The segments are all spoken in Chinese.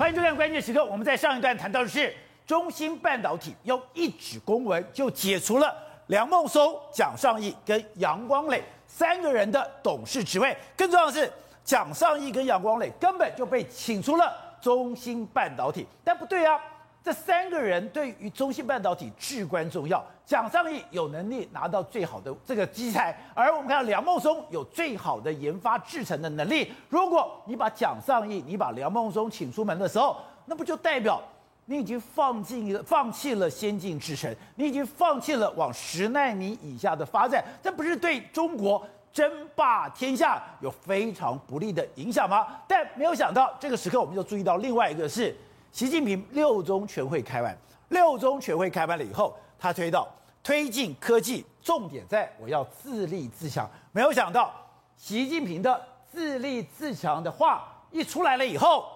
欢迎收看关键时刻。我们在上一段谈到的是中芯半导体用一纸公文就解除了梁孟松、蒋尚义跟杨光磊三个人的董事职位。更重要的是，蒋尚义跟杨光磊根本就被请出了中芯半导体。但不对啊，这三个人对于中芯半导体至关重要。蒋尚义有能力拿到最好的这个机材，而我们看到梁孟松有最好的研发制程的能力。如果你把蒋尚义、你把梁孟松请出门的时候，那不就代表你已经放弃了、放弃了先进制程，你已经放弃了往十纳米以下的发展？这不是对中国争霸天下有非常不利的影响吗？但没有想到，这个时刻我们就注意到另外一个是，习近平六中全会开完，六中全会开完了以后，他推到。推进科技，重点在我要自立自强。没有想到，习近平的自立自强的话一出来了以后，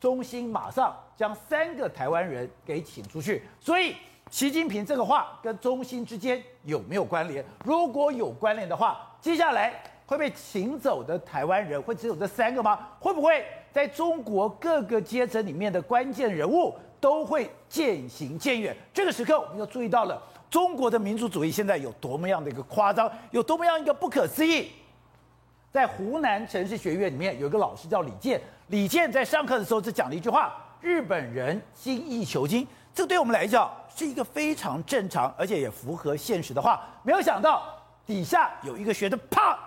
中芯马上将三个台湾人给请出去。所以，习近平这个话跟中芯之间有没有关联？如果有关联的话，接下来会被请走的台湾人会只有这三个吗？会不会在中国各个阶层里面的关键人物都会渐行渐远？这个时刻，我们就注意到了。中国的民族主义现在有多么样的一个夸张，有多么样一个不可思议？在湖南城市学院里面有一个老师叫李健，李健在上课的时候只讲了一句话：“日本人精益求精。”这对我们来讲是一个非常正常，而且也符合现实的话。没有想到底下有一个学生啪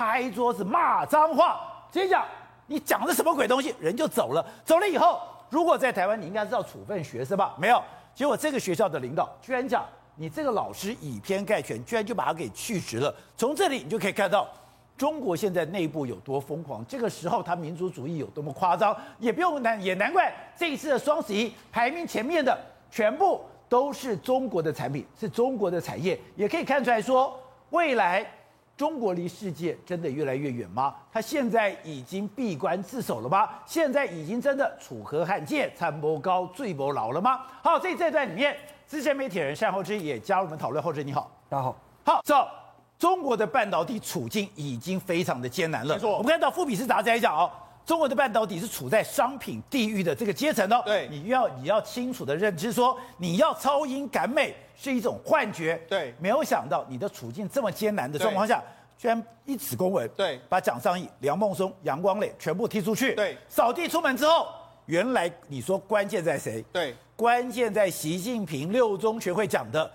拍桌子骂脏话，直接讲：“你讲的什么鬼东西？”人就走了。走了以后，如果在台湾，你应该知道处分学生吧？没有。结果这个学校的领导居然讲。你这个老师以偏概全，居然就把他给去职了。从这里你就可以看到，中国现在内部有多疯狂。这个时候，他民族主义有多么夸张，也不用难，也难怪这一次的双十一排名前面的全部都是中国的产品，是中国的产业。也可以看出来说，未来中国离世界真的越来越远吗？他现在已经闭关自守了吗？现在已经真的楚河汉界，参谋高，醉谋老了吗？好，所以这段里面。资深媒体人单厚之也加入我们讨论。厚之你好，大家好。好，走。中国的半导体处境已经非常的艰难了。没错，我们看到富比士杂志来讲哦，中国的半导体是处在商品地狱的这个阶层哦。对，你要你要清楚的认知说，你要超英赶美是一种幻觉。对，没有想到你的处境这么艰难的状况下，居然一纸公文，对，把蒋尚义、梁孟松、杨光磊全部踢出去。对，扫地出门之后，原来你说关键在谁？对。关键在习近平六中全会讲的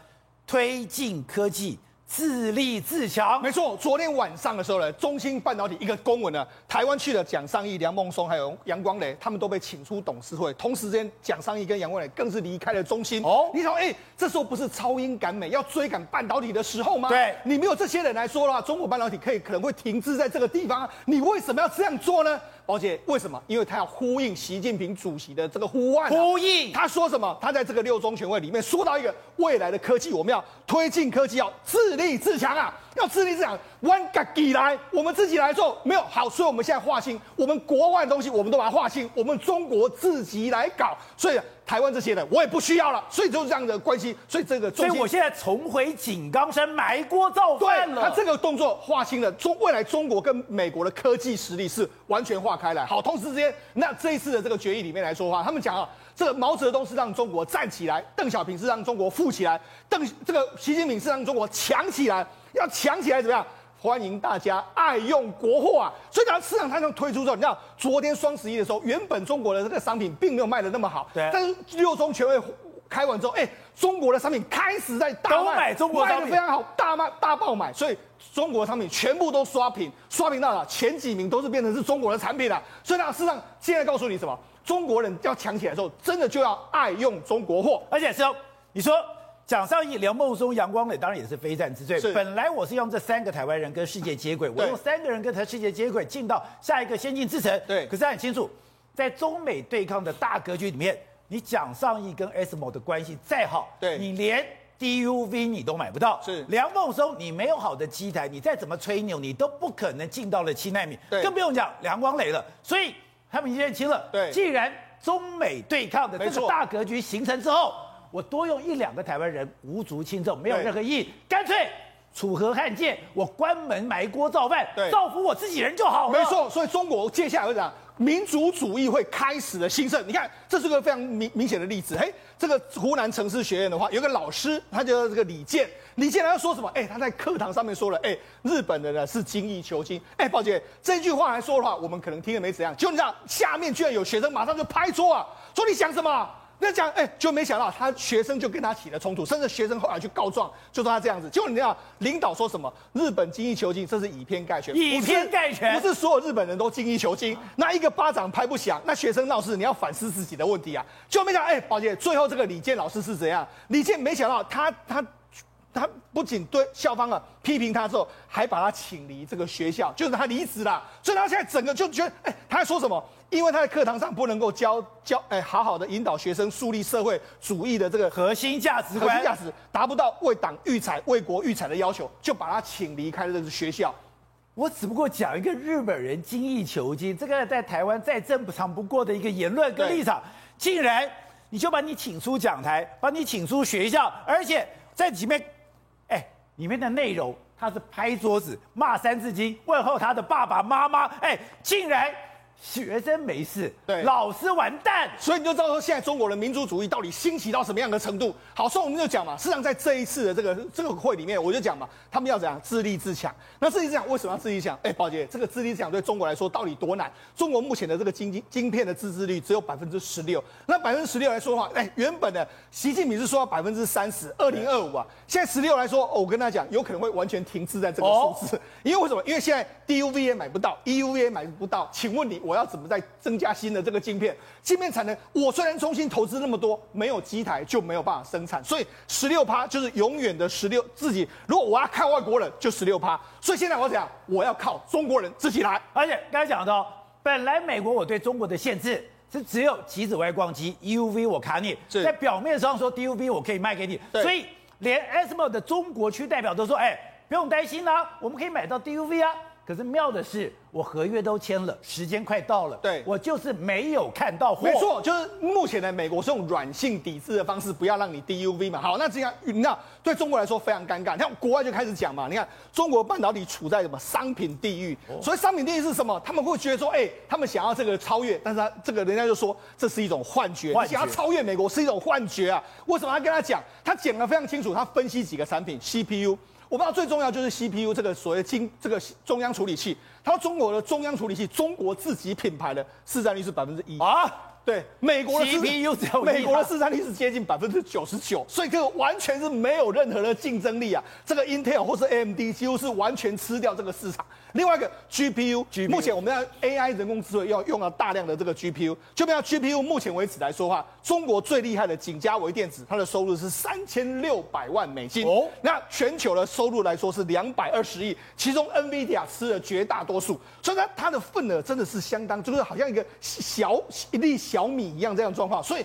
推进科技。自立自强，没错。昨天晚上的时候呢，中芯半导体一个公文呢，台湾去了蒋尚义、梁孟松还有杨光磊，他们都被请出董事会。同时间，蒋尚义跟杨光磊更是离开了中芯。哦，你说，哎，这时候不是超英赶美，要追赶半导体的时候吗？对，你没有这些人来说的话，中国半导体可以可能会停滞在这个地方。你为什么要这样做呢？宝姐，为什么？因为他要呼应习近平主席的这个呼唤、啊。呼应，他说什么？他在这个六中全会里面说到一个未来的科技，我们要推进科技，要自立自强啊。要自立自强，，one g 来，我们自己来做没有好，所以我们现在划清，我们国外的东西我们都把它划清，我们中国自己来搞，所以台湾这些的我也不需要了，所以就是这样的关系，所以这个，所以我现在重回井冈山埋锅造饭了。他这个动作划清了中未来中国跟美国的科技实力是完全划开来。好，同时之间，那这一次的这个决议里面来说的话，他们讲啊，这个毛泽东是让中国站起来，邓小平是让中国富起来，邓这个习近平是让中国强起来。要强起来怎么样？欢迎大家爱用国货啊！所以讲市场它就推出之后，你知道昨天双十一的时候，原本中国的这个商品并没有卖的那么好，对。但是六中全会开完之后，哎，中国的商品开始在大卖，买中国卖的非常好，大卖大爆买，所以中国的商品全部都刷屏，刷屏到了前几名都是变成是中国的产品了。所以呢，市场现在告诉你什么？中国人要强起来的时候，真的就要爱用中国货，而且是你说。蒋尚义、梁孟松、杨光磊当然也是非战之罪。本来我是用这三个台湾人跟世界接轨，我用三个人跟台世界接轨进到下一个先进制程。对。可是很清楚，在中美对抗的大格局里面，你蒋尚义跟 ASML 的关系再好，对，你连 DUV 你都买不到。是。梁孟松，你没有好的机台，你再怎么吹牛，你都不可能进到了七纳米。对。更不用讲梁光磊了。所以他们已经认清了。对。既然中美对抗的这个大格局形成之后。我多用一两个台湾人无足轻重，没有任何意义。干脆楚河汉界，我关门埋锅造饭，造福我自己人就好了。没错，所以中国接下来会讲民族主义会开始的兴盛。你看，这是个非常明明显的例子。嘿，这个湖南城市学院的话，有个老师，他叫这个李健。李健他要说什么？哎，他在课堂上面说了，哎，日本人呢是精益求精。哎，宝姐，这句话来说的话，我们可能听了没怎样。就你知道，下面居然有学生马上就拍桌啊，说你想什么？那讲，哎，就没想到他学生就跟他起了冲突，甚至学生后来去告状，就说他这样子。结果你知道，领导说什么？日本精益求精，这是以偏概全。以偏概全不，不是所有日本人都精益求精。那一个巴掌拍不响，那学生闹事，你要反思自己的问题啊。就没想到，哎，宝姐，最后这个李健老师是怎样？李健没想到他他。他不仅对校方啊批评他之后，还把他请离这个学校，就是他离职了。所以他现在整个就觉得，哎，他在说什么？因为他在课堂上不能够教教，哎，好好的引导学生树立社会主义的这个核心价值观，核心价值达不到为党育才、为国育才的要求，就把他请离开了这个学校。我只不过讲一个日本人精益求精，这个在台湾再正常不过的一个言论跟立场，竟然你就把你请出讲台，把你请出学校，而且在里面。里面的内容，他是拍桌子骂三字经，问候他的爸爸妈妈，哎，竟然。学生没事，对，老师完蛋，所以你就知道说现在中国的民族主义到底兴起到什么样的程度。好，所以我们就讲嘛，事实上在这一次的这个这个会里面，我就讲嘛，他们要怎样自立自强。那自立自强为什么要自立自强？哎，宝杰，这个自立自强对中国来说到底多难？中国目前的这个晶晶晶片的自制率只有百分之十六。那百分之十六来说的话，哎，原本的习近平是说要百分之三十，二零二五啊，现在十六来说，哦，我跟他讲，有可能会完全停滞在这个数字。哦、因为为什么？因为现在 DUV 也买不到，EUV 也买不到。请问你，我要怎么再增加新的这个晶片，晶片产能，我虽然中芯投资那么多，没有机台就没有办法生产，所以十六趴就是永远的十六自己。如果我要靠外国人，就十六趴。所以现在我讲，我要靠中国人自己来。而且刚才讲到，本来美国我对中国的限制是只有极紫外光机 EUV 我卡你，在表面上说 DUV 我可以卖给你，所以连 ASML 的中国区代表都说，哎，不用担心啦，我们可以买到 DUV 啊。可是妙的是，我合约都签了，时间快到了，对，我就是没有看到货。没错，就是目前的美国是用软性抵制的方式，不要让你 DUV 嘛。好，那这样，那对中国来说非常尴尬。你看国外就开始讲嘛，你看中国半导体处在什么商品地狱？哦、所以商品地狱是什么？他们会觉得说，哎、欸，他们想要这个超越，但是他这个人家就说这是一种幻觉，幻觉，你想要超越美国是一种幻觉啊。为什么？要跟他讲，他讲的非常清楚，他分析几个产品，CPU。我不知道最重要就是 CPU 这个所谓晶这个中央处理器，它中国的中央处理器，中国自己品牌的市占率是百分之一啊。对，美国的 CPU 只有美国的市占率是接近百分之九十九，所以这个完全是没有任何的竞争力啊。这个 Intel 或是 AMD 几乎是完全吃掉这个市场。另外一个 GPU，目前我们要 AI 人工智慧要用到大量的这个 GPU，就比如 GPU 目前为止来说的话，中国最厉害的景嘉微电子，它的收入是三千六百万美金哦。那全球的收入来说是两百二十亿，其中 NVIDIA 吃了绝大多数，所以它它的份额真的是相当，就是好像一个小一粒小。小米一样这样状况，所以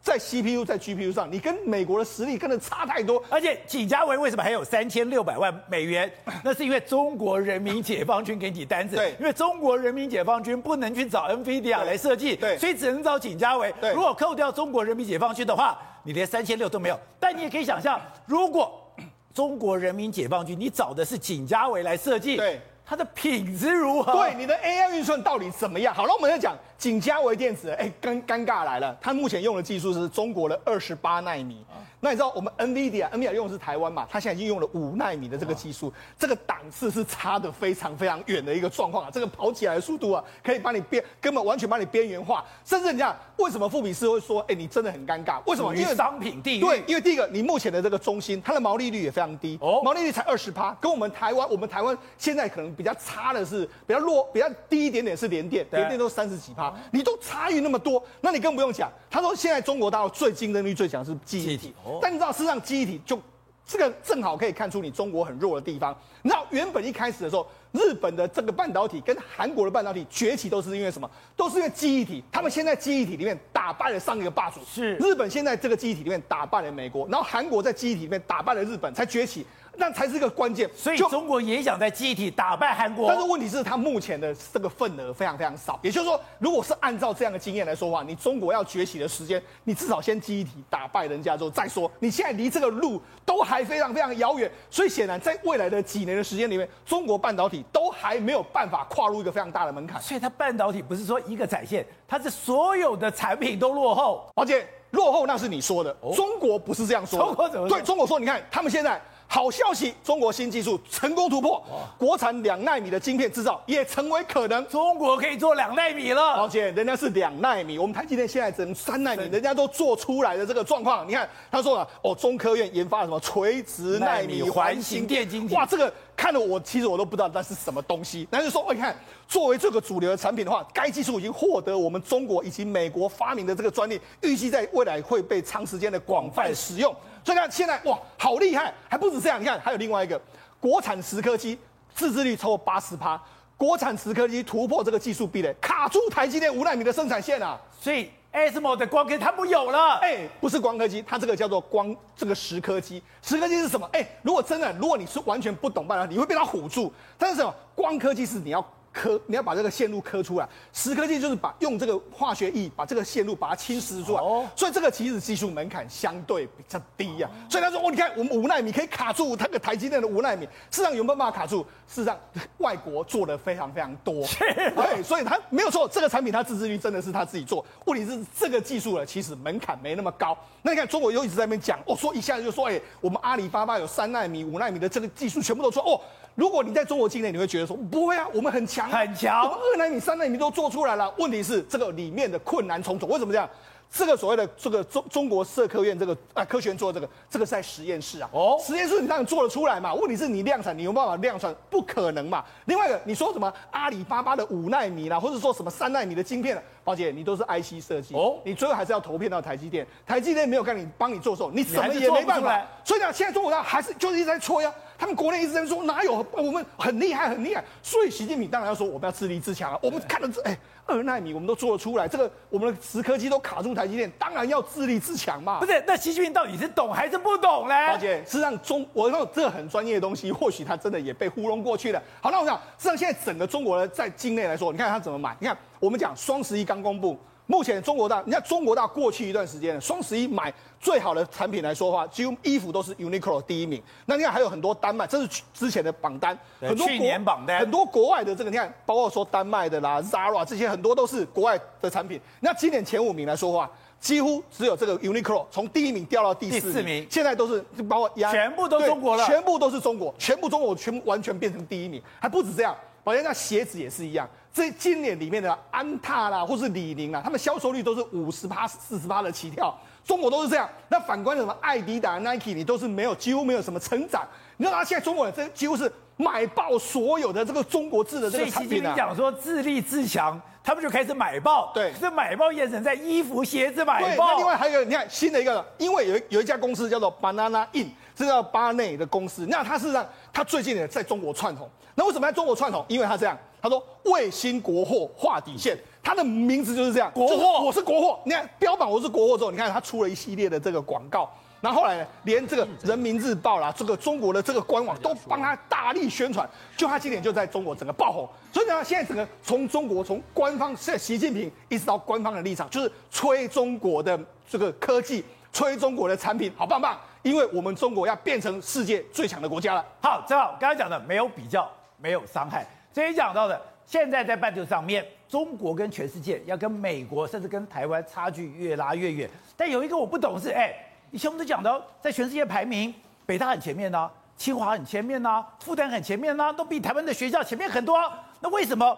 在 CPU 在 GPU 上，你跟美国的实力真的差太多。而且景嘉维为什么还有三千六百万美元？那是因为中国人民解放军给你单子。对，因为中国人民解放军不能去找 NVIDIA 来设计，对，所以只能找景嘉维。对，如果扣掉中国人民解放军的话，你连三千六都没有。但你也可以想象，如果中国人民解放军你找的是景嘉维来设计，对，它的品质如何？对，你的 AI 运算到底怎么样？好了，我们再讲。景嘉微电子，哎，尴尴尬来了。它目前用的技术是中国的二十八纳米。那你知道我们 NVIDIA，NVIDIA 用的是台湾嘛？它现在已经用了五纳米的这个技术，这个档次是差的非常非常远的一个状况啊。这个跑起来的速度啊，可以把你边根本完全把你边缘化。甚至你讲，为什么富比士会说，哎，你真的很尴尬？为什么？因为商品地域。对，因为第一个，你目前的这个中心，它的毛利率也非常低，哦，毛利率才二十趴，跟我们台湾，我们台湾现在可能比较差的是比较弱、比较低一点点是联电，联电都三十几趴，你都差。差异那么多，那你更不用讲。他说现在中国大陆最竞争力最强是记忆体，但你知道，事实上记忆体就这个正好可以看出你中国很弱的地方。你知道原本一开始的时候，日本的这个半导体跟韩国的半导体崛起都是因为什么？都是因为记忆体。他们现在记忆体里面打败了上一个霸主，是日本现在这个记忆体里面打败了美国，然后韩国在记忆体里面打败了日本才崛起。那才是一个关键，所以中国也想在记忆体打败韩国。但是问题是，它目前的这个份额非常非常少。也就是说，如果是按照这样的经验来说的话，你中国要崛起的时间，你至少先记忆体打败人家之后再说。你现在离这个路都都还非常非常遥远。所以显然，在未来的几年的时间里面，中国半导体都还没有办法跨入一个非常大的门槛。所以它半导体不是说一个产线，它是所有的产品都落后。而且落后那是你说的，哦、中国不是这样说的。中国怎么？对，中国说，你看他们现在。好消息，中国新技术成功突破，国产两纳米的晶片制造也成为可能。中国可以做两纳米了，而且人家是两纳米，我们台积电现在只能三纳米，人家都做出来的这个状况。你看，他说了，哦，中科院研发了什么垂直纳米环形电晶体，哇，这个看了我其实我都不知道那是什么东西。但是说，你看，作为这个主流的产品的话，该技术已经获得我们中国以及美国发明的这个专利，预计在未来会被长时间的广泛使用。所以看现在哇，好厉害，还不止这样。你看，还有另外一个国产蚀刻机，自制率超过八十趴，国产蚀刻机突破这个技术壁垒，卡住台积电五奈米的生产线啊。所以 ASML 的光刻机它不有了，哎、不是光刻机，它这个叫做光这个蚀刻机。蚀刻机是什么？哎、如果真的，如果你是完全不懂半导体，你会被它唬住。但是什么？光刻机是你要。刻你要把这个线路刻出来，蚀刻技就是把用这个化学液把这个线路把它侵蚀出来，哦、所以这个其实技术门槛相对比较低呀、啊。所以他说哦，你看我们五奈米可以卡住它个台积电的五奈米，事实上有没有办法卡住？事实上外国做的非常非常多，对，所以他没有错，这个产品它自制率真的是他自己做。问题是这个技术呢，其实门槛没那么高。那你看中国又一直在那边讲，哦，说一下子就说，哎，我们阿里巴巴有三纳米、五纳米的这个技术全部都说哦。如果你在中国境内，你会觉得说不会啊，我们很强，很强，我们二纳米、三纳米都做出来了。问题是这个里面的困难重重，为什么这样？这个所谓的这个中中国社科院这个啊科学院做的这个，这个是在实验室啊。哦，实验室你当然做得出来嘛？问题是你量产，你有办法量产？不可能嘛。另外一个，你说什么阿里巴巴的五纳米啦，或者说什么三纳米的晶片，宝姐，你都是 IC 设计哦，你最后还是要投片到台积电。台积电没有干你帮你做的时候，你什么也没办法。所以讲，现在中国它还是就是一直在催啊。他们国内一直在说哪有我们很厉害很厉害，所以习近平当然要说我们要自立自强啊。我们看了这哎二纳米我们都做得出来，这个我们的蚀刻机都卡住台积电，当然要自立自强嘛。不是，那习近平到底是懂还是不懂呢？宝姐，事实上中我说这很专业的东西，或许他真的也被糊弄过去了。好，那我想，事实上现在整个中国的在境内来说，你看他怎么买？你看我们讲双十一刚公布。目前中国大，你看中国大过去一段时间，双十一买最好的产品来说的话，几乎衣服都是 Uniqlo 第一名。那你看还有很多丹麦，这是之前的榜单，很多去年榜单，很多国外的这个，你看包括说丹麦的啦，Zara 这些很多都是国外的产品。那今年前五名来说的话，几乎只有这个 Uniqlo 从第一名掉到第四名，第四名现在都是包括全部都中国了，全部都是中国，全部中国全部完全变成第一名，还不止这样。好像那鞋子也是一样，这今年里面的安踏啦，或是李宁啦，他们销售率都是五十趴、四十趴的起跳，中国都是这样。那反观什么艾迪达、Nike，你都是没有，几乎没有什么成长。你知道，他现在中国人这几乎是买爆所有的这个中国制的这个产品啊。你讲说自立自强，他们就开始买爆。对，这买爆验证在衣服、鞋子买爆。那另外还有一个，你看新的一个，因为有有一家公司叫做 Banana Inn，这叫巴内的公司。那他是让他最近也在中国窜红。那为什么在中国窜红？因为他这样，他说为新国货划底线，他的名字就是这样，国货，我是国货。你看标榜我是国货之后，你看他出了一系列的这个广告，然后后来呢，连这个人民日报啦，这个中国的这个官网都帮他大力宣传，就他今年就在中国整个爆红。所以呢，现在整个从中国从官方，现在习近平一直到官方的立场，就是吹中国的这个科技，吹中国的产品，好棒棒，因为我们中国要变成世界最强的国家了。好，正好刚才讲的没有比较。没有伤害，所以讲到的，现在在半球上面，中国跟全世界要跟美国，甚至跟台湾差距越拉越远。但有一个我不懂是，哎，以前我们都讲到，在全世界排名，北大很前面呢、啊，清华很前面呢、啊，复旦很前面呢、啊，都比台湾的学校前面很多、啊。那为什么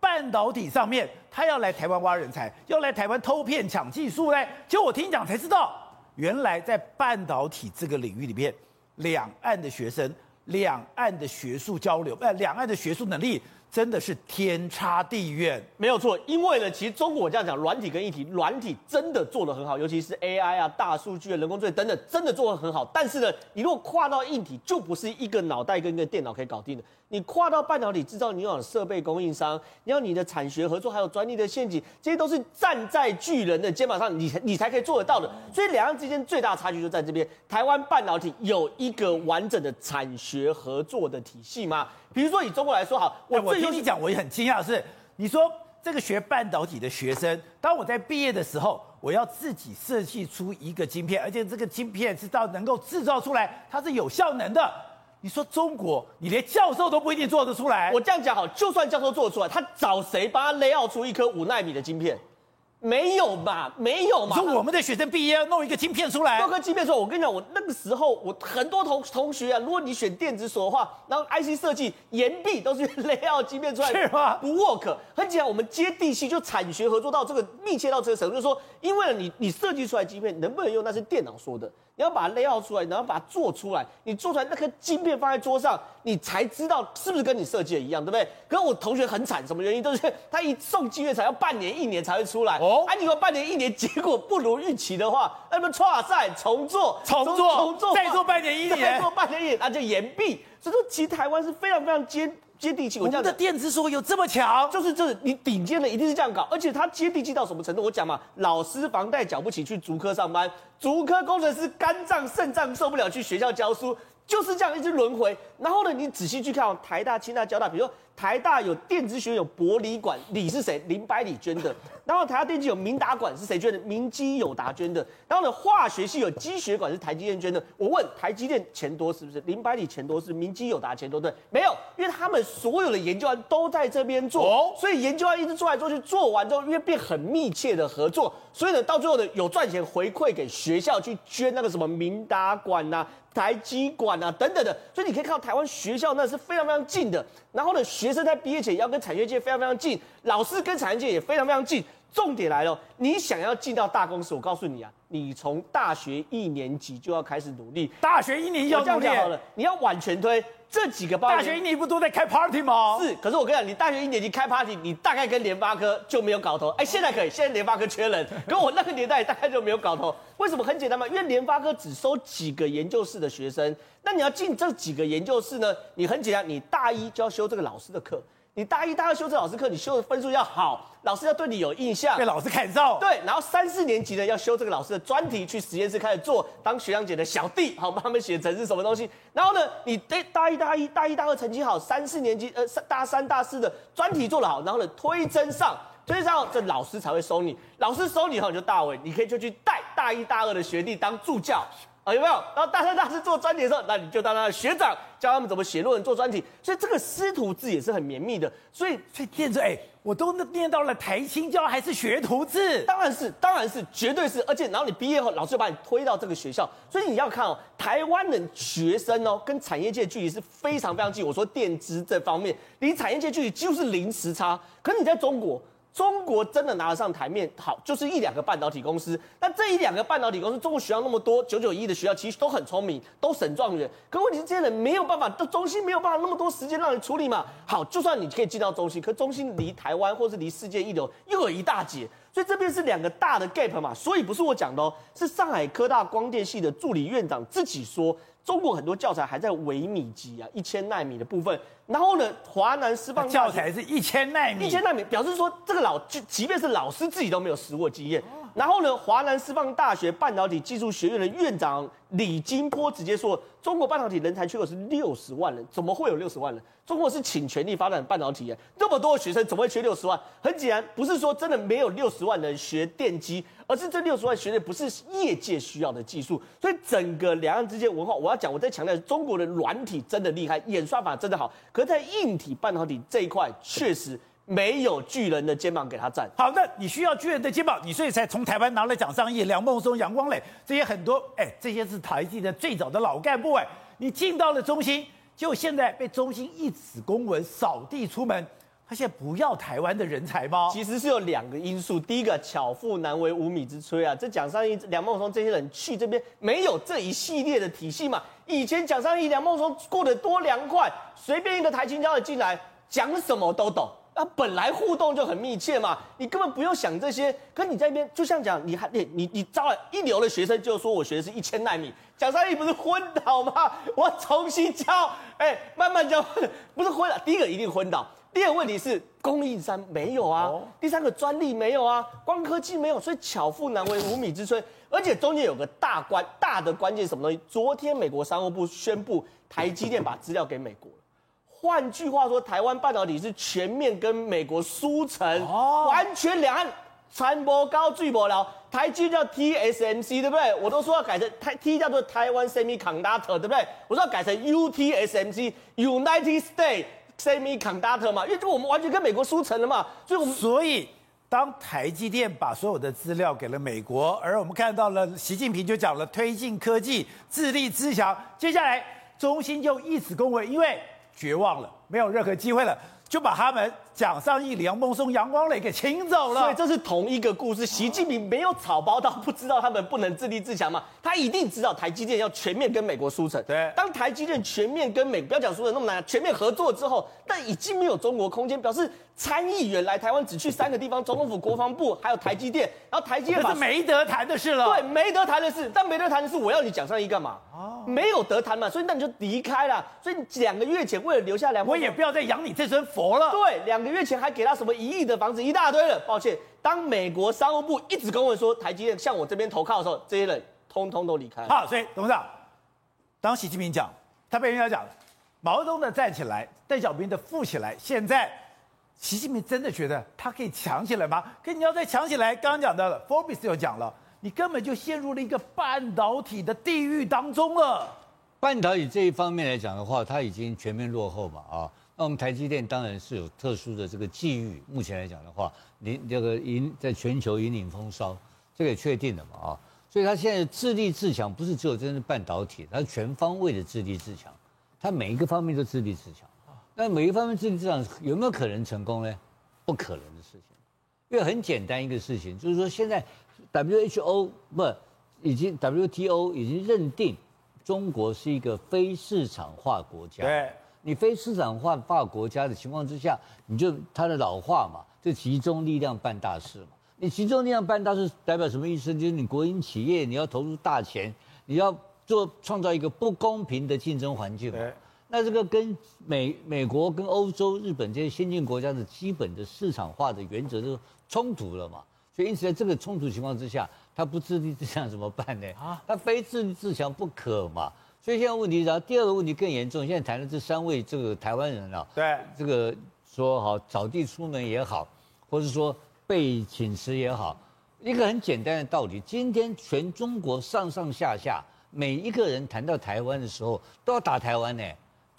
半导体上面他要来台湾挖人才，要来台湾偷骗抢技术呢？结果我听讲才知道，原来在半导体这个领域里面，两岸的学生。两岸的学术交流，呃，两岸的学术能力真的是天差地远，没有错。因为呢，其实中国我这样讲，软体跟硬体，软体真的做得很好，尤其是 AI 啊、大数据啊、人工智能等等，真的做得很好。但是呢，你如果跨到硬体，就不是一个脑袋跟一个电脑可以搞定的。你跨到半导体制造，你要有设备供应商，你要你的产学合作，还有专利的陷阱，这些都是站在巨人的肩膀上，你你才可以做得到的。所以两岸之间最大的差距就在这边。台湾半导体有一个完整的产学合作的体系吗？比如说以中国来说，好，我我听你讲，我也很惊讶的是，你说这个学半导体的学生，当我在毕业的时候，我要自己设计出一个晶片，而且这个晶片是到能够制造出来，它是有效能的。你说中国，你连教授都不一定做得出来。我这样讲好，就算教授做得出来，他找谁帮他勒奥出一颗五纳米的晶片？没有吧，没有嘛。说我们的学生毕业要弄一个晶片出来，弄个晶片出来。我跟你讲，我那个时候我很多同同学啊，如果你选电子所的话，然后 IC 设计研毕都是 layout 晶片出来，是吗？不 work。很简单，我们接地气，就产学合作到这个密切到这个程度，就是说，因为你你设计出来晶片能不能用，那是电脑说的。你要把它 layout 出来，然后把它做出来。你做出来那颗晶片放在桌上，你才知道是不是跟你设计的一样，对不对？可是我同学很惨，什么原因？都是他一送晶片才要半年、一年才会出来。哦，哎、啊，你说半年、一年，结果不如预期的话，那么跨赛重做、重做、重做，再做半年、一年，再做半年、一年，那就延毕。所以说，其实台湾是非常非常接接地气。我们的电子所有这么强，就是这你顶尖的一定是这样搞，而且他接地气到什么程度？我讲嘛，老师房贷缴不起，去竹科上班；竹科工程师肝脏、肾脏受不了，去学校教书，就是这样一直轮回。然后呢，你仔细去看哦台大、清大、交大，比如说。台大有电子学有博理馆，理是谁？林百里捐的。然后台大电机有明达馆是谁捐的？明基友达捐的。然后呢，化学系有机学馆是台积电捐的。我问台积电钱多是不是？林百里钱多是明基友达钱多对？没有，因为他们所有的研究案都在这边做，哦、所以研究案一直做来做去，做完之后因为变很密切的合作，所以呢，到最后呢有赚钱回馈给学校去捐那个什么明达馆呐、台积管啊等等的。所以你可以看到台湾学校那是非常非常近的。然后呢，学生在毕业前要跟产业界非常非常近，老师跟产业界也非常非常近。重点来了，你想要进到大公司，我告诉你啊，你从大学一年级就要开始努力。大学一年级要这样讲好了，你要往前推这几个。大学一年级不都在开 party 吗？是，可是我跟你讲，你大学一年级开 party，你大概跟联发科就没有搞头。哎，现在可以，现在联发科缺人，跟我那个年代大概就没有搞头。为什么？很简单嘛，因为联发科只收几个研究室的学生，那你要进这几个研究室呢？你很简单，你大一就要修这个老师的课。你大一、大二修这老师课，你修的分数要好，老师要对你有印象，被老师看中。对，然后三四年级呢要修这个老师的专题，去实验室开始做，当学长姐的小弟，好帮他们写程式什么东西。然后呢，你大大一、大一、大一、大二成绩好，三四年级呃大三、大四的专题做得好，然后呢推甄上，推甄上这老师才会收你，老师收你后你就大伟，你可以就去带大一、大二的学弟当助教。有没有？然后大三、大四做专题的时候，那你就当他的学长，教他们怎么写论文、做专题。所以这个师徒制也是很绵密的。所以，所以电子，哎，我都念到了台清交，还是学徒制？当然是，当然是，绝对是。而且，然后你毕业后，老师就把你推到这个学校。所以你要看哦，台湾的学生哦，跟产业界距离是非常非常近。我说电资这方面，离产业界距离几乎是零时差。可是你在中国。中国真的拿得上台面，好，就是一两个半导体公司。那这一两个半导体公司，中国学校那么多，九九一的学校其实都很聪明，都省状元。可问题是这些人没有办法，都中心没有办法那么多时间让你处理嘛。好，就算你可以进到中心，可中心离台湾或是离世界一流又有一大截，所以这边是两个大的 gap 嘛。所以不是我讲的哦，是上海科大光电系的助理院长自己说。中国很多教材还在微米级啊，一千纳米的部分。然后呢，华南师范教材是一千纳米，一千纳米表示说这个老就即便是老师自己都没有实握经验。然后呢，华南师范大学半导体技术学院的院长李金波直接说，中国半导体人才缺口是六十万人，怎么会有六十万人？中国是倾全力发展半导体，那么多学生怎么会缺六十万？很显然，不是说真的没有六十万人学电机，而是这六十万学的不是业界需要的技术。所以整个两岸之间文化，我要讲，我在强调，中国的软体真的厉害，演算法真的好，可在硬体半导体这一块，确实。没有巨人的肩膀给他站。好的，你需要巨人的肩膀，你所以才从台湾拿了蒋尚义、梁孟松、杨光磊这些很多，哎，这些是台积的最早的老干部，哎，你进到了中心，就现在被中心一纸公文扫地出门，他现在不要台湾的人才吗？其实是有两个因素，第一个巧妇难为无米之炊啊，这蒋尚义、梁孟松这些人去这边没有这一系列的体系嘛，以前蒋尚义、梁孟松过得多凉快，随便一个台青交的进来，讲什么都懂。那本来互动就很密切嘛，你根本不用想这些。可你在那边就像讲，你还你你你招了一流的学生，就说我学的是一千纳米，蒋尚义不是昏倒吗？我要重新教，哎、慢慢教，不是昏倒。第一个一定昏倒，第二个问题是供应商没有啊，第三个专利没有啊，光科技没有，所以巧妇难为无米之炊。而且中间有个大关大的关键什么东西？昨天美国商务部宣布，台积电把资料给美国了。换句话说，台湾半导体是全面跟美国输成，哦完全两岸传播高巨薄了。台积叫 TSMC 对不对？我都说要改成台 T 叫做台湾 Semiconductor 对不对？我说要改成 UTSMC United States Semiconductor 嘛，因为就我们完全跟美国输成了嘛，所以我们所以，当台积电把所有的资料给了美国，而我们看到了习近平就讲了推进科技，自立自强。接下来，中芯就以此恭维，因为绝望了，没有任何机会了，就把他们蒋尚义、梁孟松、杨光磊给请走了。所以这是同一个故事。习近平没有草包到不知道他们不能自立自强吗？他一定知道台积电要全面跟美国输成。对，当台积电全面跟美，不要讲输成那么难，全面合作之后，但已经没有中国空间，表示参议员来台湾只去三个地方：总统府、国防部，还有台积电。然后台积电这是没得谈的事了。对，没得谈的事。但没得谈的事，我要你蒋尚义干嘛？哦，没有得谈嘛，所以那你就离开了。所以两个月前为了留下梁，我也不要再养你这尊佛了。对，两个月前还给他什么一亿的房子一大堆了。抱歉，当美国商务部一直跟我说台积电向我这边投靠的时候，这些人通通都离开了。好，所以董事长，当习近平讲，他被人家讲，毛泽东的站起来，邓小平的富起来，现在习近平真的觉得他可以强起来吗？可你要再强起来，刚刚讲到了，Forbes 又讲了，你根本就陷入了一个半导体的地狱当中了。半导体这一方面来讲的话，它已经全面落后嘛啊。那我们台积电当然是有特殊的这个际遇，目前来讲的话，你这个引在全球引领风骚，这个也确定了嘛啊。所以它现在自立自强，不是只有真的半导体，它是全方位的自立自强，它每一个方面都自立自强。那每一方面自立自强有没有可能成功呢？不可能的事情，因为很简单一个事情，就是说现在 WHO 不已经 WTO 已经认定中国是一个非市场化国家。对，你非市场化化国家的情况之下，你就它的老话嘛，就集中力量办大事嘛。你集中力量办大事代表什么意思？就是你国营企业你要投入大钱，你要做创造一个不公平的竞争环境嘛。那这个跟美美国、跟欧洲、日本这些先进国家的基本的市场化的原则都冲突了嘛。所以因此在这个冲突情况之下，他不自立自强怎么办呢？啊，他非自立自强不可嘛。所以现在问题，然后第二个问题更严重。现在谈的这三位这个台湾人啊，对，这个说好扫地出门也好，或者说。被请辞也好，一个很简单的道理。今天全中国上上下下每一个人谈到台湾的时候，都要打台湾呢，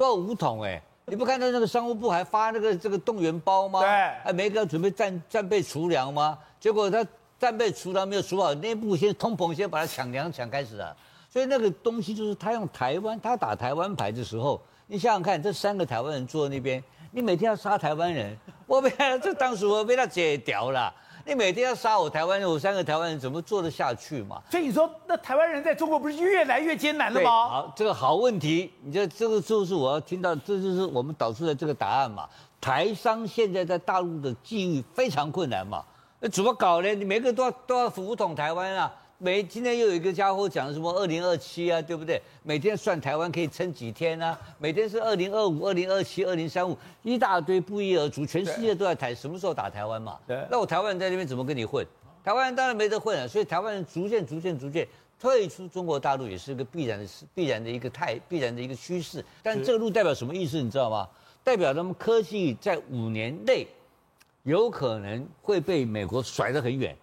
都要武统哎。你不看到那个商务部还发那个这个动员包吗？对，还每个人准备战战备储粮吗？结果他战备储粮没有储好，内部先通膨，先把它抢粮抢开始了。所以那个东西就是他用台湾，他打台湾牌的时候，你想想看，这三个台湾人坐在那边。你每天要杀台湾人，我被这当时我被他解掉了。你每天要杀我台湾人，我三个台湾人怎么做得下去嘛？所以你说，那台湾人在中国不是越来越艰难了吗？好，这个好问题，你这这个就是我要听到，这就是我们导出的这个答案嘛。台商现在在大陆的境遇非常困难嘛，那怎么搞呢？你每个都要都要服从台湾啊。每今天又有一个家伙讲什么二零二七啊，对不对？每天算台湾可以撑几天啊？每天是二零二五、二零二七、二零三五，一大堆不一而足，全世界都在谈什么时候打台湾嘛？对。那我台湾人在那边怎么跟你混？台湾人当然没得混了，所以台湾人逐渐、逐渐、逐渐退出中国大陆，也是一个必然的、必然的一个态、必然的一个趋势。但这个路代表什么意思？你知道吗？代表他们科技在五年内有可能会被美国甩得很远。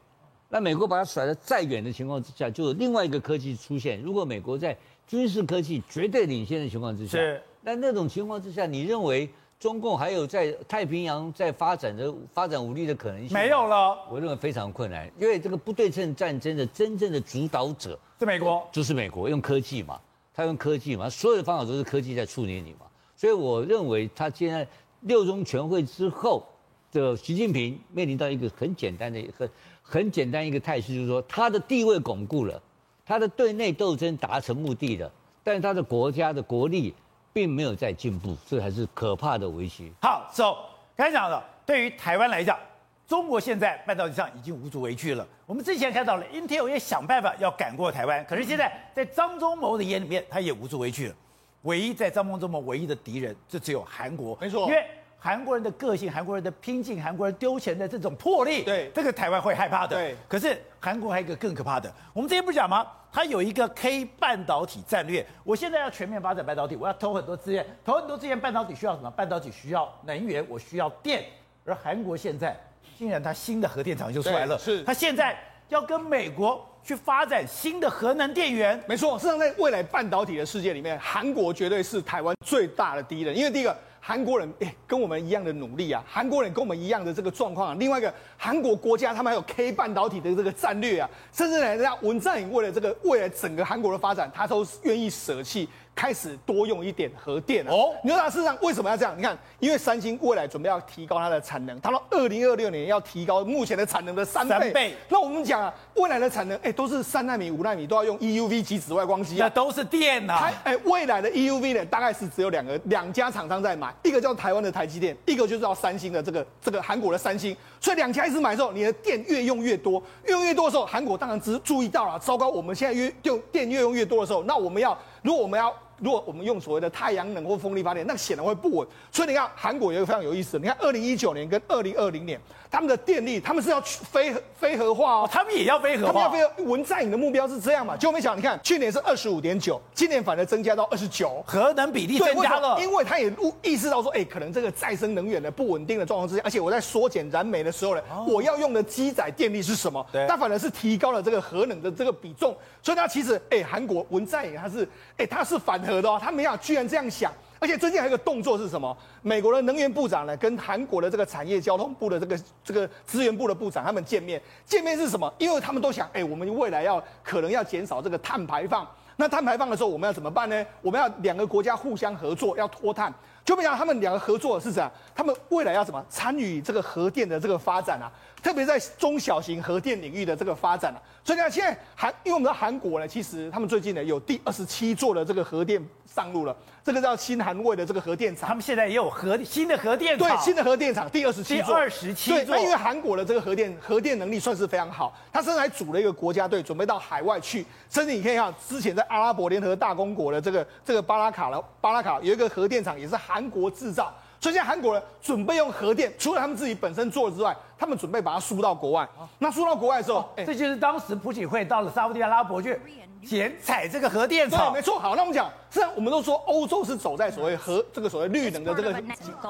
那美国把它甩得再远的情况之下，就有另外一个科技出现。如果美国在军事科技绝对领先的情况之下，是那那种情况之下，你认为中共还有在太平洋在发展的发展武力的可能性？没有了，我认为非常困难，因为这个不对称战争的真正的主导者是美国，就是美国用科技嘛，他用科技嘛，所有的方法都是科技在处理你嘛。所以我认为他现在六中全会之后的习近平面临到一个很简单的很。很简单一个态势，就是说他的地位巩固了，他的对内斗争达成目的了，但是他的国家的国力并没有在进步，这还是可怕的危机。好，走、so,，刚才讲了，对于台湾来讲，中国现在半导体上已经无足为惧了。我们之前看到了，Intel 也想办法要赶过台湾，可是现在在张忠谋的眼里面，他也无足为惧了。唯一在张忠谋唯一的敌人，就只有韩国。没错，因为韩国人的个性、韩国人的拼劲、韩国人丢钱的这种魄力，对这个台湾会害怕的。对，可是韩国还有一个更可怕的，我们之前不是讲吗？它有一个 K 半导体战略。我现在要全面发展半导体，我要投很多资源，投很多资源，半导体需要什么？半导体需要能源，我需要电。而韩国现在竟然它新的核电厂就出来了，是它现在要跟美国去发展新的核能电源。没错，事实上在未来半导体的世界里面，韩国绝对是台湾最大的敌人，因为第一个。韩国人哎，跟我们一样的努力啊！韩国人跟我们一样的这个状况啊。另外一个，韩国国家他们还有 K 半导体的这个战略啊，甚至呢，人家文在寅为了这个未来整个韩国的发展，他都愿意舍弃。开始多用一点核电哦，你说它事实上为什么要这样？你看，因为三星未来准备要提高它的产能，它到二零二六年要提高目前的产能的三倍。三倍。那我们讲啊，未来的产能，哎，都是三纳米、五纳米都要用 EUV 及紫外光机啊，那都是电呐、啊。哎，未来的 EUV 呢，大概是只有两个两家厂商在买，一个叫台湾的台积电，一个就是叫三星的这个这个韩国的三星。所以两家一直买的时候，你的电越用越多，越用越多的时候，韩国当然只注意到了，糟糕，我们现在越用电越用越多的时候，那我们要如果我们要。如果我们用所谓的太阳能或风力发电，那显然会不稳。所以你看，韩国有一个非常有意思，你看二零一九年跟二零二零年。他们的电力，他们是要去非非核化哦，他们也要非核化。他们要非核文在寅的目标是这样嘛？结果没想到，你看去年是二十五点九，今年反而增加到二十九，核能比例增加了。因为他也意识到说，哎，可能这个再生能源的不稳定的状况之下，而且我在缩减燃煤的时候呢，我要用的机载电力是什么？对，他反而是提高了这个核能的这个比重。所以他其实，哎，韩国文在寅他是，哎，他是反核的哦，他没有居然这样想。而且最近还有一个动作是什么？美国的能源部长呢，跟韩国的这个产业交通部的这个这个资源部的部长他们见面。见面是什么？因为他们都想，哎、我们未来要可能要减少这个碳排放。那碳排放的时候，我们要怎么办呢？我们要两个国家互相合作，要脱碳。就没想到他们两个合作是怎样？他们未来要怎么参与这个核电的这个发展啊？特别在中小型核电领域的这个发展啊。所以呢，现在韩，因为我们的韩国呢，其实他们最近呢有第二十七座的这个核电上路了。这个叫新韩卫的这个核电厂，他们现在也有核新的核电厂，对，新的核电厂第二十七座，第二十七座。对，因为韩国的这个核电核电能力算是非常好，他甚至还组了一个国家队，准备到海外去。甚至你可以看，之前在阿拉伯联合大公国的这个这个巴拉卡了，巴拉卡有一个核电厂也是韩国制造。所以现在韩国人准备用核电，除了他们自己本身做之外，他们准备把它输到国外。那输到国外的时候，这就是当时朴槿惠到了沙乌地阿拉伯去。剪彩这个核电厂，对，没错。好，那我们讲，虽然我们都说欧洲是走在所谓核这个所谓绿能的这个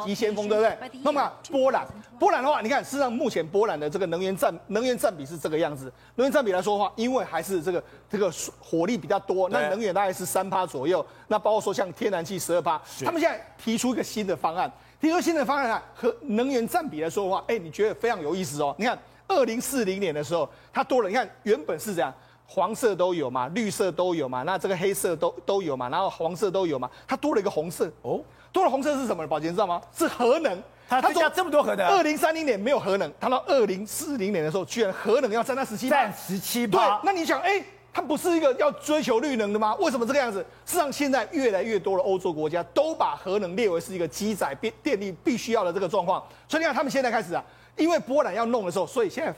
急先锋，对不对？那么波兰，波兰的话，你看，事实上目前波兰的这个能源占能源占比是这个样子。能源占比来说的话，因为还是这个这个火力比较多，那能源大概是三趴左右。那包括说像天然气十二趴，他们现在提出一个新的方案，提出新的方案啊，和能源占比来说的话，哎，你觉得非常有意思哦。你看，二零四零年的时候，它多了，你看原本是这样。黄色都有嘛，绿色都有嘛，那这个黑色都都有嘛，然后黄色都有嘛，它多了一个红色哦，多了红色是什么？宝杰知道吗？是核能。它增加这么多核能，二零三零年没有核能，它到二零四零年的时候，居然核能要占到十七，占十七。对，那你想，哎，它不是一个要追求绿能的吗？为什么这个样子？事实上，现在越来越多的欧洲国家都把核能列为是一个机载电电力必须要的这个状况，所以你看他们现在开始啊，因为波兰要弄的时候，所以现在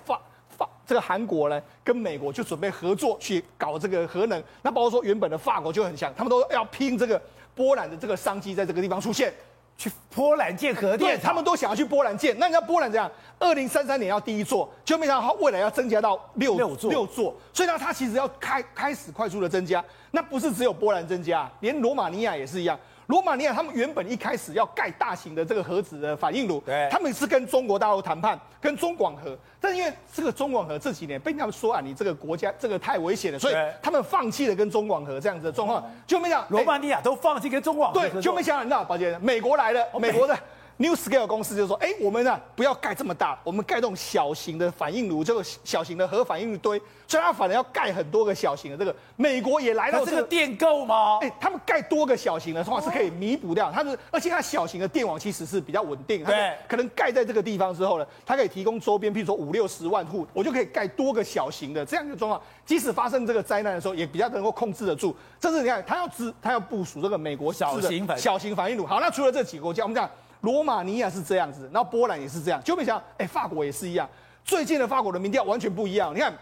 发。这个韩国呢，跟美国就准备合作去搞这个核能。那包括说原本的法国就很强，他们都要拼这个波兰的这个商机在这个地方出现，去波兰建核电厂，他们都想要去波兰建。那你知道波兰怎样？二零三三年要第一座，就没想到未来要增加到六六座，六座。所以呢，它其实要开开始快速的增加。那不是只有波兰增加，连罗马尼亚也是一样。罗马尼亚他们原本一开始要盖大型的这个核子的反应炉，对，他们是跟中国大陆谈判，跟中广核，但是因为这个中广核这几年被他们说啊，你这个国家这个太危险了，所以他们放弃了跟中广核这样子的状况，就没想罗马尼亚都放弃跟中广核，对，就没想到宝杰，美国来了，美国的。New Scale 公司就说：“哎，我们呢不要盖这么大，我们盖这种小型的反应炉，这个小型的核反应堆，所以它反而要盖很多个小型的。这个美国也来到这个电够吗？哎，他们盖多个小型的话是可以弥补掉。它是，而且它小型的电网其实是比较稳定。对，可能盖在这个地方之后呢，它可以提供周边，譬如说五六十万户，我就可以盖多个小型的这样一个状况。即使发生这个灾难的时候，也比较能够控制得住。这是你看，它要支，它要部署这个美国小型反小型反应炉。好，那除了这几个国家，我们讲。”罗马尼亚是这样子，然后波兰也是这样，就没想到，哎，法国也是一样。最近的法国的民调完全不一样。你看，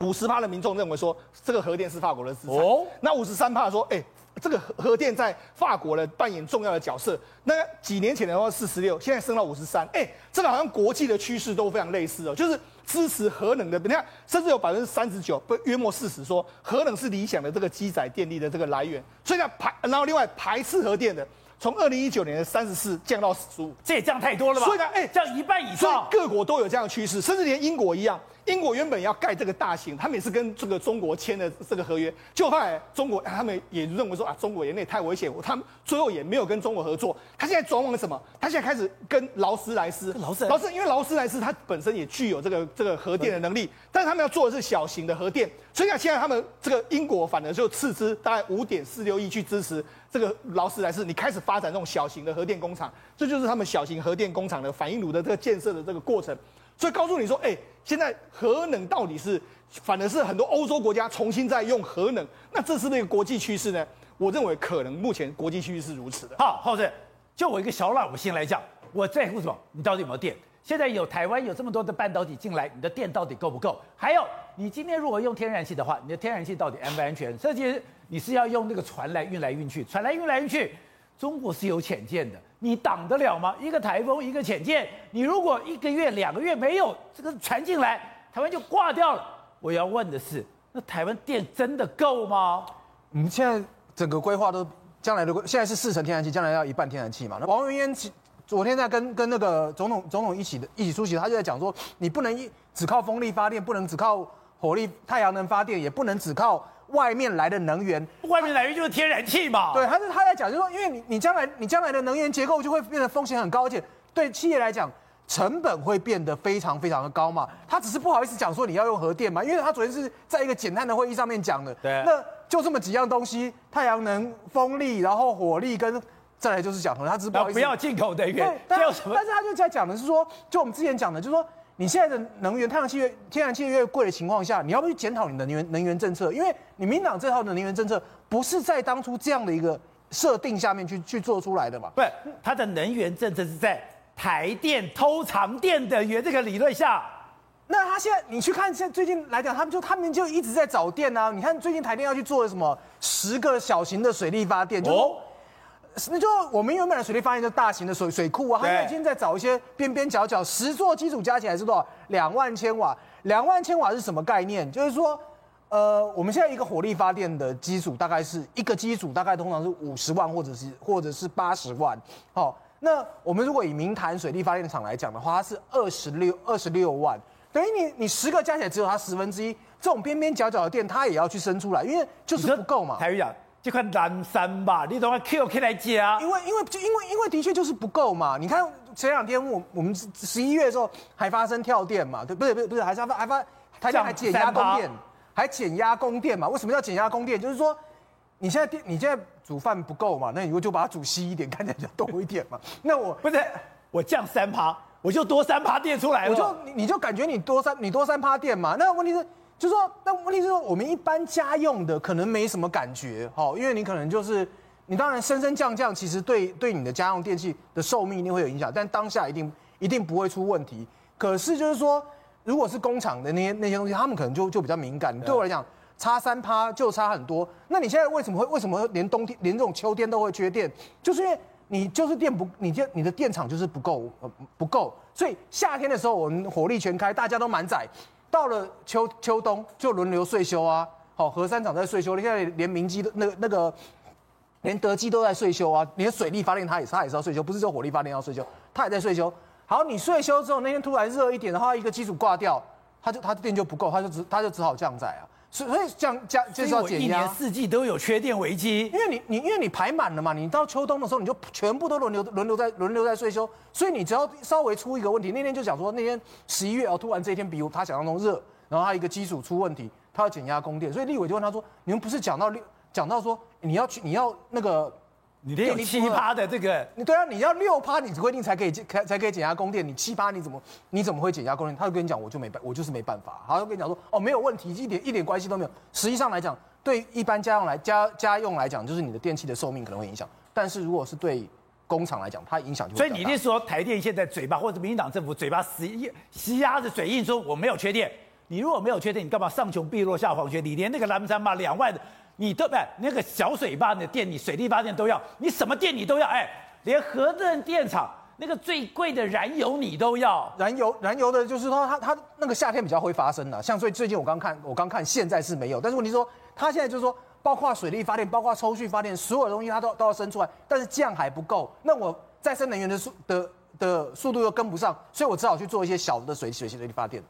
五十趴的民众认为说这个核电是法国的资产，哦那五十三趴说，哎、这个核核电在法国呢扮演重要的角色。那几年前的话四十六，现在升到五十三，哎，这个好像国际的趋势都非常类似哦，就是支持核能的，你看，甚至有百分之三十九，不约莫四十说核能是理想的这个机载电力的这个来源，所以呢排，然后另外排斥核电的，从二零一九年的三十四降到十五，这也降太多了吧？所以呢，哎，降一半以所以上。各国都有这样的趋势，甚至连英国一样。英国原本要盖这个大型，他们也是跟这个中国签的这个合约，就后来中国他们也认为说啊，中国也那也太危险，他们最后也没有跟中国合作。他现在转往什么？他现在开始跟劳斯莱斯，劳斯莱斯劳斯，因为劳斯莱斯它本身也具有这个这个核电的能力，但是他们要做的是小型的核电，所以呢，现在他们这个英国反而就斥资大概五点四六亿去支持这个劳斯莱斯，你开始发展这种小型的核电工厂，这就是他们小型核电工厂的反应炉的这个建设的这个过程。所以告诉你说，哎，现在核能到底是，反而是很多欧洲国家重新在用核能，那这是那个国际趋势呢？我认为可能目前国际趋势是如此的。好，浩正，就我一个小老百姓来讲，我在乎什么？你到底有没有电？现在有台湾有这么多的半导体进来，你的电到底够不够？还有，你今天如果用天然气的话，你的天然气到底安不安全？甚至你是要用那个船来运来运去，船来运来运去，中国是有潜舰的。你挡得了吗？一个台风，一个潜舰，你如果一个月、两个月没有这个船进来，台湾就挂掉了。我要问的是，那台湾电真的够吗？我们现在整个规划都将来的规，现在是四成天然气，将来要一半天然气嘛。那王文渊昨天在跟跟那个总统总统一起的一起出席，他就在讲说，你不能一只靠风力发电，不能只靠火力、太阳能发电，也不能只靠。外面来的能源，外面来源就是天然气嘛。对，他是他在讲，就是说，因为你你将来你将来的能源结构就会变得风险很高，而且对企业来讲，成本会变得非常非常的高嘛。他只是不好意思讲说你要用核电嘛，因为他昨天是在一个简单的会议上面讲的。对，那就这么几样东西：太阳能、风力，然后火力跟再来就是讲核，他只是不好意思。不要进口能源。对，但是但是他就在讲的是说，就我们之前讲的，就是说。你现在的能源，太阳气越天然气越贵的情况下，你要不去检讨你的能源能源政策？因为你民党这套的能源政策不是在当初这样的一个设定下面去去做出来的嘛？不是，它的能源政策是在台电偷藏电的原这个理论下。那他现在你去看，现在最近来讲，他们就他们就一直在找电啊。你看最近台电要去做什么十个小型的水力发电，就。哦那就我们原本的水力发电就大型的水水库啊，他们已经在找一些边边角角，十座机组加起来是多少？两万千瓦。两万千瓦是什么概念？就是说，呃，我们现在一个火力发电的机组大概是一个机组大概通常是五十万或者是或者是八十万。好，那我们如果以明潭水力发电厂来讲的话，它是二十六二十六万，等于你你十个加起来只有它十分之一。这种边边角角的电，它也要去生出来，因为就是不够嘛。台语讲。这块蓝山吧，你等下 Q 可以来加。因为因为就因为因为的确就是不够嘛。你看前两天我我们十一月的时候还发生跳电嘛，对不对？不是不是还发还发台电还减压供电，还减压供电嘛？为什么要减压供电？就是说你现在电你现在煮饭不够嘛，那你就把它煮稀一点，看起来就多一点嘛。那我不是我降三趴，我就多三趴电出来了。我就你你就感觉你多三你多三趴电嘛。那问题是。就是说，但问题是说，我们一般家用的可能没什么感觉，好，因为你可能就是，你当然升升降降，其实对对你的家用电器的寿命一定会有影响，但当下一定一定不会出问题。可是就是说，如果是工厂的那些那些东西，他们可能就就比较敏感。对我来讲，差三趴就差很多。那你现在为什么会为什么连冬天连这种秋天都会缺电？就是因为你就是电不，你电你的电厂就是不够，呃不够，所以夏天的时候我们火力全开，大家都满载。到了秋秋冬就轮流岁休啊，好，核三厂在岁休，你现在连明基的那个那个，连德基都在岁休啊，连水力发电它也它也是要岁休，不是说火力发电要岁休，它也在岁休。好，你岁休之后那天突然热一点，的话一个机组挂掉，它就它的电就不够，它就只它就只好降载啊。所以所以降降就是要减压。一年四季都有缺电危机，因为你你因为你排满了嘛，你到秋冬的时候你就全部都轮流轮流在轮流在税收，所以你只要稍微出一个问题，那天就讲说那天十一月哦，突然这一天比他想象中热，然后他一个机组出问题，他要减压供电，所以立委就问他说，你们不是讲到六讲到说你要去你要那个。你得有七趴的这个，你对啊，你要六趴，你规定才可以开才可以减压供电，你七趴你怎么你怎么会减压供电？他就跟你讲，我就没办，我就是没办法。他就跟你讲说，哦，没有问题，一点一点关系都没有。实际上来讲，对一般家用来家家用来讲，就是你的电器的寿命可能会影响。但是如果是对工厂来讲，它影响就会。所以你是说台电现在嘴巴或者民进党政府嘴巴死死鸭子嘴硬说我没有缺电，你如果没有缺电，你干嘛上穷碧落下黄泉？你连那个蓝山嘛两万的，你都不那个小水坝的电，你水力发电都要，你什么电你都要，哎，连核电电厂那个最贵的燃油你都要。燃油燃油的就是说它它那个夏天比较会发生的，像最最近我刚看我刚看现在是没有，但是问题说它现在就是说。包括水力发电，包括抽蓄发电，所有的东西它都都要生出来，但是这样还不够。那我再生能源的速的的速度又跟不上，所以我只好去做一些小的水水力发电。